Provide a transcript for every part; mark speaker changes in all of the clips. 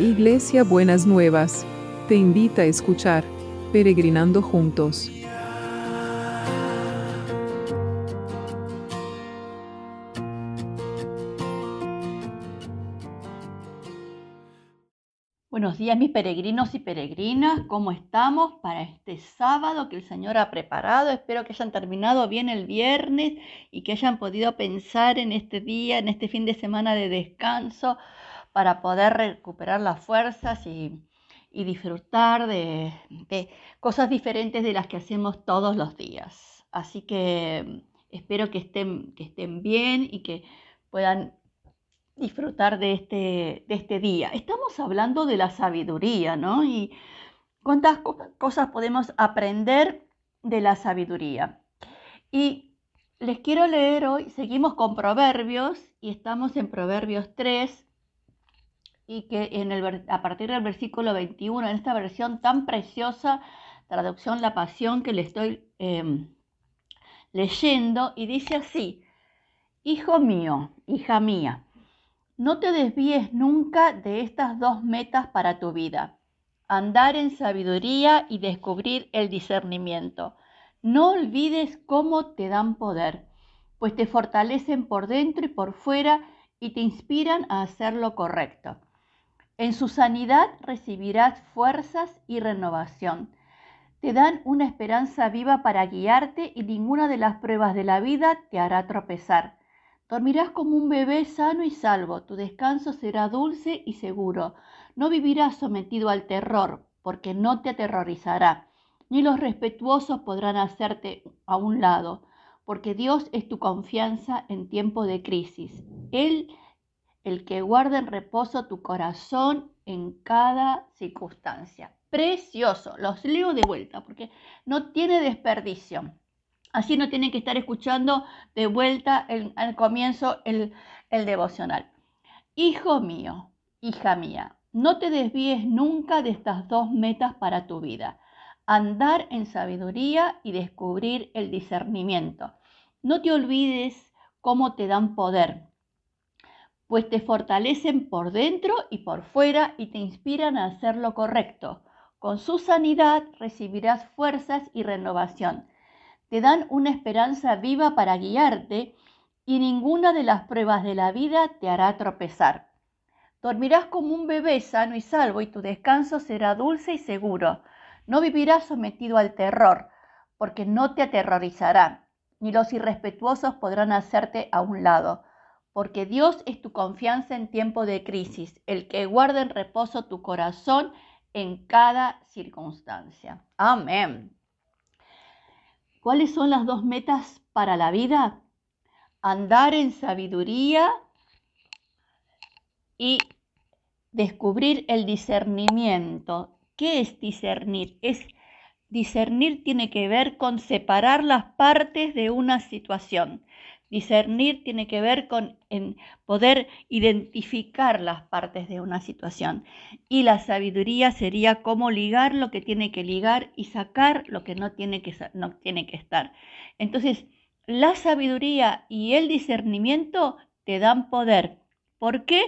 Speaker 1: Iglesia Buenas Nuevas, te invita a escuchar Peregrinando Juntos.
Speaker 2: Buenos días mis peregrinos y peregrinas, ¿cómo estamos para este sábado que el Señor ha preparado? Espero que hayan terminado bien el viernes y que hayan podido pensar en este día, en este fin de semana de descanso, para poder recuperar las fuerzas y, disfrutar de, cosas diferentes de las que hacemos todos los días. Así que mm, espero que estén, bien y que puedan disfrutar de este, de este día. Estamos hablando de la sabiduría, ¿no? Y cuántas cosas podemos aprender de la sabiduría. Y les quiero leer hoy, seguimos con Proverbios y estamos en Proverbios 3 y que en el, a partir del versículo 21, en esta versión tan preciosa, traducción La Pasión que le estoy em, leyendo, y dice así, Hijo mío, hija mía, no te desvíes nunca de estas dos metas para tu vida, andar en sabiduría y descubrir el discernimiento. No olvides cómo te dan poder, pues te fortalecen por dentro y por fuera y te inspiran a hacer lo correcto. En su sanidad recibirás fuerzas y renovación. Te dan una esperanza viva para guiarte y ninguna de las pruebas de la vida te hará tropezar. Dormirás como un bebé sano y salvo. Tu descanso será dulce y seguro. No vivirás sometido al terror, porque no te aterrorizará. Ni los respetuosos podrán hacerte a un lado, porque Dios es tu confianza en tiempo de crisis. Él el que guarda en reposo tu corazón en cada circunstancia. Precioso, los leo de vuelta porque no tiene desperdicio. Así no tienen que estar escuchando de vuelta al comienzo el, el devocional. Hijo mío, hija mía, no te desvíes nunca de estas dos metas para tu vida. Andar en sabiduría y descubrir el discernimiento. No te olvides cómo te dan poder pues te fortalecen por dentro y por fuera y te inspiran a hacer lo correcto. Con su sanidad recibirás fuerzas y renovación. Te dan una esperanza viva para guiarte y ninguna de las pruebas de la vida te hará tropezar. Dormirás como un bebé sano y salvo y tu descanso será dulce y seguro. No vivirás sometido al terror, porque no te aterrorizará, ni los irrespetuosos podrán hacerte a un lado porque Dios es tu confianza en tiempo de crisis, el que guarda en reposo tu corazón en cada circunstancia. Amén. ¿Cuáles son las dos metas para la vida? Andar en sabiduría y descubrir el discernimiento. ¿Qué es discernir? Es discernir tiene que ver con separar las partes de una situación. Discernir tiene que ver con poder identificar las partes de una situación. Y la sabiduría sería cómo ligar lo que tiene que ligar y sacar lo que no tiene que, no tiene que estar. Entonces, la sabiduría y el discernimiento te dan poder. ¿Por qué?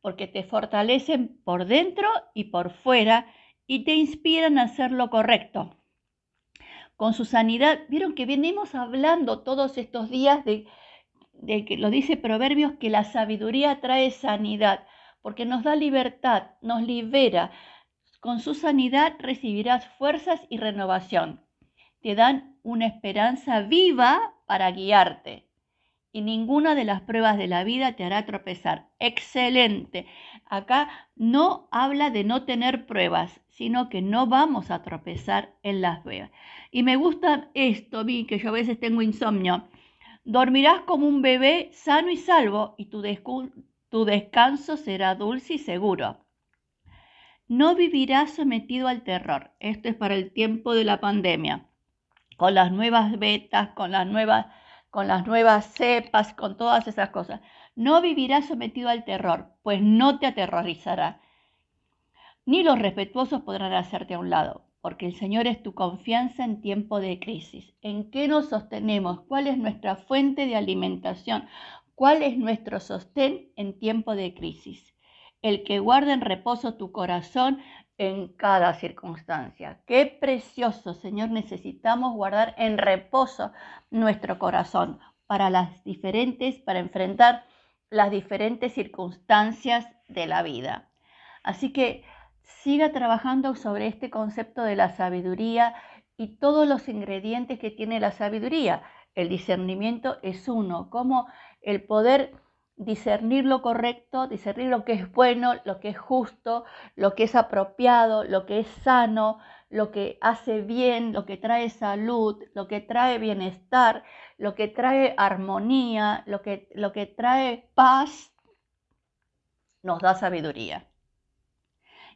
Speaker 2: Porque te fortalecen por dentro y por fuera y te inspiran a hacer lo correcto. Con su sanidad, vieron que venimos hablando todos estos días de de que lo dice Proverbios, que la sabiduría trae sanidad, porque nos da libertad, nos libera. Con su sanidad recibirás fuerzas y renovación. Te dan una esperanza viva para guiarte. Y ninguna de las pruebas de la vida te hará tropezar. Excelente. Acá no habla de no tener pruebas, sino que no vamos a tropezar en las pruebas. Y me gusta esto, vi que yo a veces tengo insomnio Dormirás como un bebé sano y salvo y tu, descanso será dulce y seguro. No vivirás sometido al terror. Esto es para el tiempo de la pandemia. Con las nuevas betas, con las nuevas, con las nuevas cepas, con todas esas cosas. No vivirás sometido al terror, pues no te aterrorizará. Ni los respetuosos podrán hacerte a un lado porque el Señor es tu confianza en tiempo de crisis. ¿En qué nos sostenemos? ¿Cuál es nuestra fuente de alimentación? ¿Cuál es nuestro sostén en tiempo de crisis? el que guarda en reposo tu corazón en cada circunstancia. Qué precioso, Señor, necesitamos guardar en reposo nuestro corazón para las diferentes, para enfrentar las diferentes circunstancias de la vida. Así que siga trabajando sobre este concepto de la sabiduría y todos los ingredientes que tiene la sabiduría. El discernimiento es uno, como el poder discernir lo correcto, discernir lo que es bueno, lo que es justo, lo que es apropiado, lo que es sano, lo que hace bien, lo que trae salud, lo que trae bienestar, lo que trae armonía, lo que, lo que trae paz, nos da sabiduría.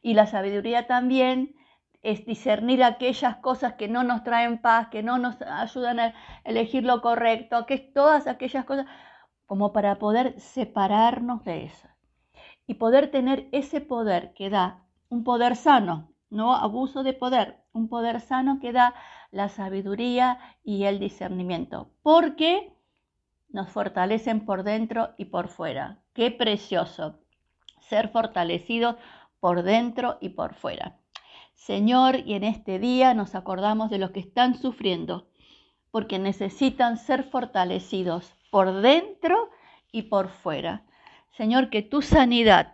Speaker 2: Y la sabiduría también es discernir aquellas cosas que no nos traen paz, que no nos ayudan a elegir lo correcto, que todas aquellas cosas como para poder separarnos de eso y poder tener ese poder que da un poder sano, no abuso de poder, un poder sano que da la sabiduría y el discernimiento, porque nos fortalecen por dentro y por fuera. Qué precioso ser fortalecidos por dentro y por fuera. Señor, y en este día nos acordamos de los que están sufriendo, porque necesitan ser fortalecidos por dentro y por fuera. Señor, que tu sanidad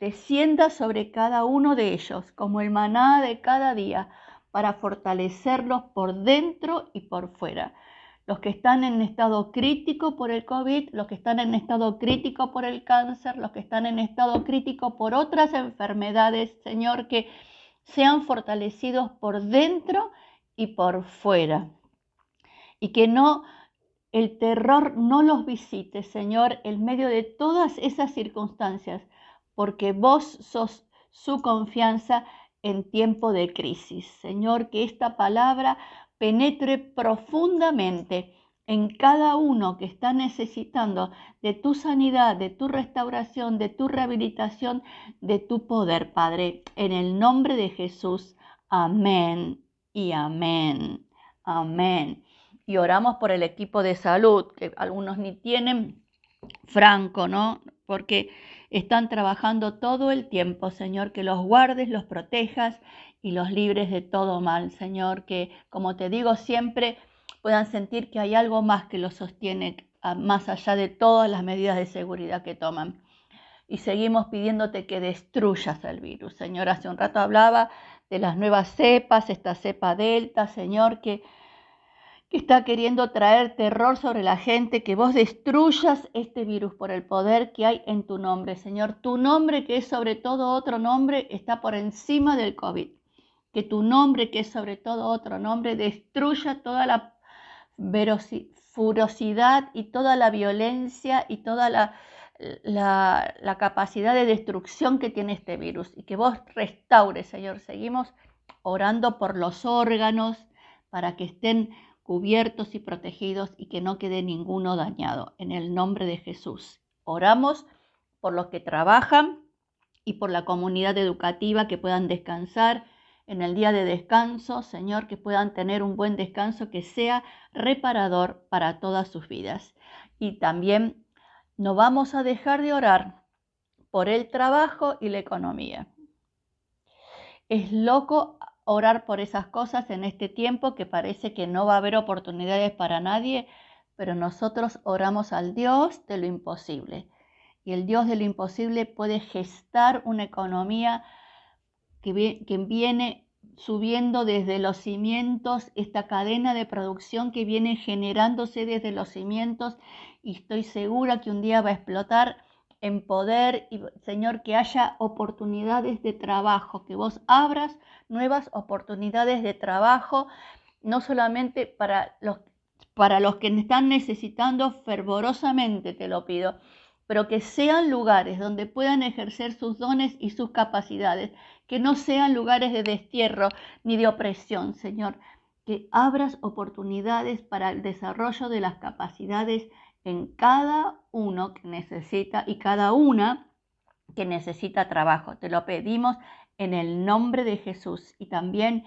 Speaker 2: descienda sobre cada uno de ellos como el maná de cada día para fortalecerlos por dentro y por fuera. Los que están en estado crítico por el COVID, los que están en estado crítico por el cáncer, los que están en estado crítico por otras enfermedades, Señor, que sean fortalecidos por dentro y por fuera. Y que no el terror no los visite, Señor, en medio de todas esas circunstancias, porque vos sos su confianza en tiempo de crisis. Señor, que esta palabra penetre profundamente en cada uno que está necesitando de tu sanidad, de tu restauración, de tu rehabilitación, de tu poder, Padre. En el nombre de Jesús. Amén y amén. Amén y oramos por el equipo de salud, que algunos ni tienen franco, ¿no? Porque están trabajando todo el tiempo, Señor, que los guardes, los protejas y los libres de todo mal, Señor, que como te digo siempre puedan sentir que hay algo más que los sostiene más allá de todas las medidas de seguridad que toman. Y seguimos pidiéndote que destruyas el virus. Señor, hace un rato hablaba de las nuevas cepas, esta cepa delta, Señor, que que está queriendo traer terror sobre la gente, que vos destruyas este virus por el poder que hay en tu nombre, Señor. Tu nombre, que es sobre todo otro nombre, está por encima del COVID. Que tu nombre, que es sobre todo otro nombre, destruya toda la ferocidad y toda la violencia y toda la, la, capacidad de destrucción que tiene este virus y que vos restaures, Señor. Seguimos orando por los órganos para que estén cubiertos y protegidos y que no quede ninguno dañado. En el nombre de Jesús. Oramos por los que trabajan y por la comunidad educativa que puedan descansar en el día de descanso, Señor, que puedan tener un buen descanso que sea reparador para todas sus vidas. Y también no vamos a dejar de orar por el trabajo y la economía. Es loco orar por esas cosas en este tiempo que parece que no va a haber oportunidades para nadie, pero nosotros oramos al Dios de lo imposible. Y el Dios de lo imposible puede gestar una economía que, viene subiendo desde los cimientos, esta cadena de producción que viene generándose desde los cimientos y estoy segura que un día va a explotar en poder y Señor que haya oportunidades de trabajo, que vos abras nuevas oportunidades de trabajo, no solamente para los, para los que están necesitando fervorosamente, te lo pido, pero que sean lugares donde puedan ejercer sus dones y sus capacidades, que no sean lugares de destierro ni de opresión, Señor, que abras oportunidades para el desarrollo de las capacidades en cada uno que necesita y cada una que necesita trabajo. Te lo pedimos en el nombre de Jesús y también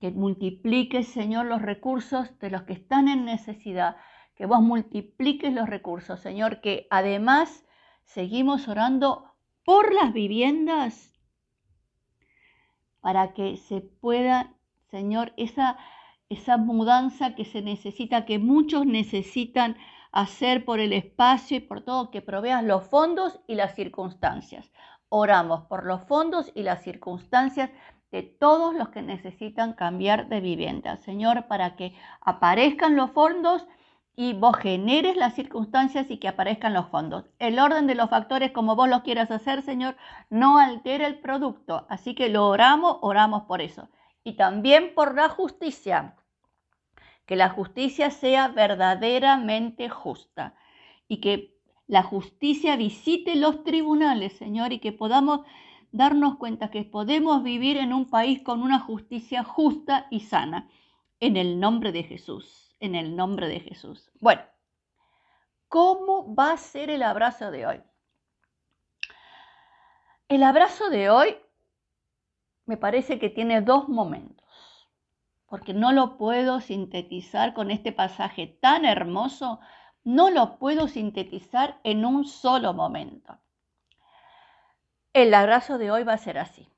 Speaker 2: que multipliques, Señor, los recursos de los que están en necesidad, que vos multipliques los recursos, Señor, que además seguimos orando por las viviendas para que se pueda, Señor, esa, esa mudanza que se necesita, que muchos necesitan hacer por el espacio y por todo, que proveas los fondos y las circunstancias. Oramos por los fondos y las circunstancias de todos los que necesitan cambiar de vivienda. Señor, para que aparezcan los fondos y vos generes las circunstancias y que aparezcan los fondos. El orden de los factores como vos lo quieras hacer, Señor, no altera el producto. Así que lo oramos, oramos por eso. Y también por la justicia. Que la justicia sea verdaderamente justa. Y que la justicia visite los tribunales, Señor, y que podamos darnos cuenta que podemos vivir en un país con una justicia justa y sana. En el nombre de Jesús, en el nombre de Jesús. Bueno, ¿cómo va a ser el abrazo de hoy? El abrazo de hoy me parece que tiene dos momentos, porque no lo puedo sintetizar con este pasaje tan hermoso, no lo puedo sintetizar en un solo momento. El abrazo de hoy va a ser así.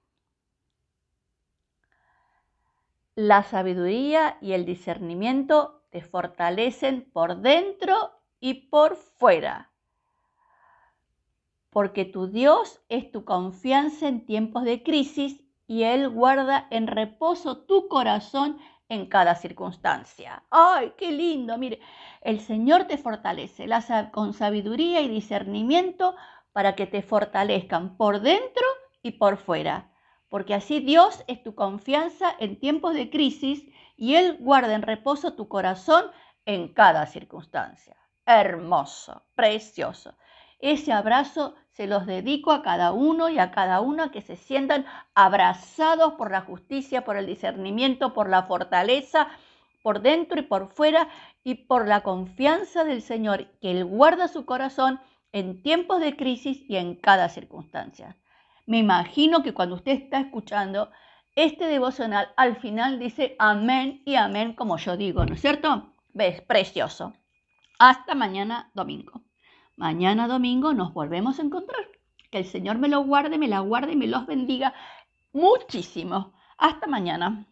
Speaker 2: La sabiduría y el discernimiento te fortalecen por dentro y por fuera, porque tu Dios es tu confianza en tiempos de crisis y Él guarda en reposo tu corazón en cada circunstancia. ¡Ay, qué lindo! Mire, el Señor te fortalece con sabiduría y discernimiento para que te fortalezcan por dentro y por fuera. Porque así Dios es tu confianza en tiempos de crisis y Él guarda en reposo tu corazón en cada circunstancia. Hermoso, precioso. Ese abrazo se los dedico a cada uno y a cada una que se sientan abrazados por la justicia, por el discernimiento, por la fortaleza, por dentro y por fuera y por la confianza del Señor, que Él guarda su corazón en tiempos de crisis y en cada circunstancia. Me imagino que cuando usted está escuchando este devocional, al final dice amén y amén como yo digo, ¿no es cierto? ¿Ves? Precioso. Hasta mañana domingo. Mañana domingo nos volvemos a encontrar. Que el Señor me lo guarde, me la guarde y me los bendiga muchísimo. Hasta mañana.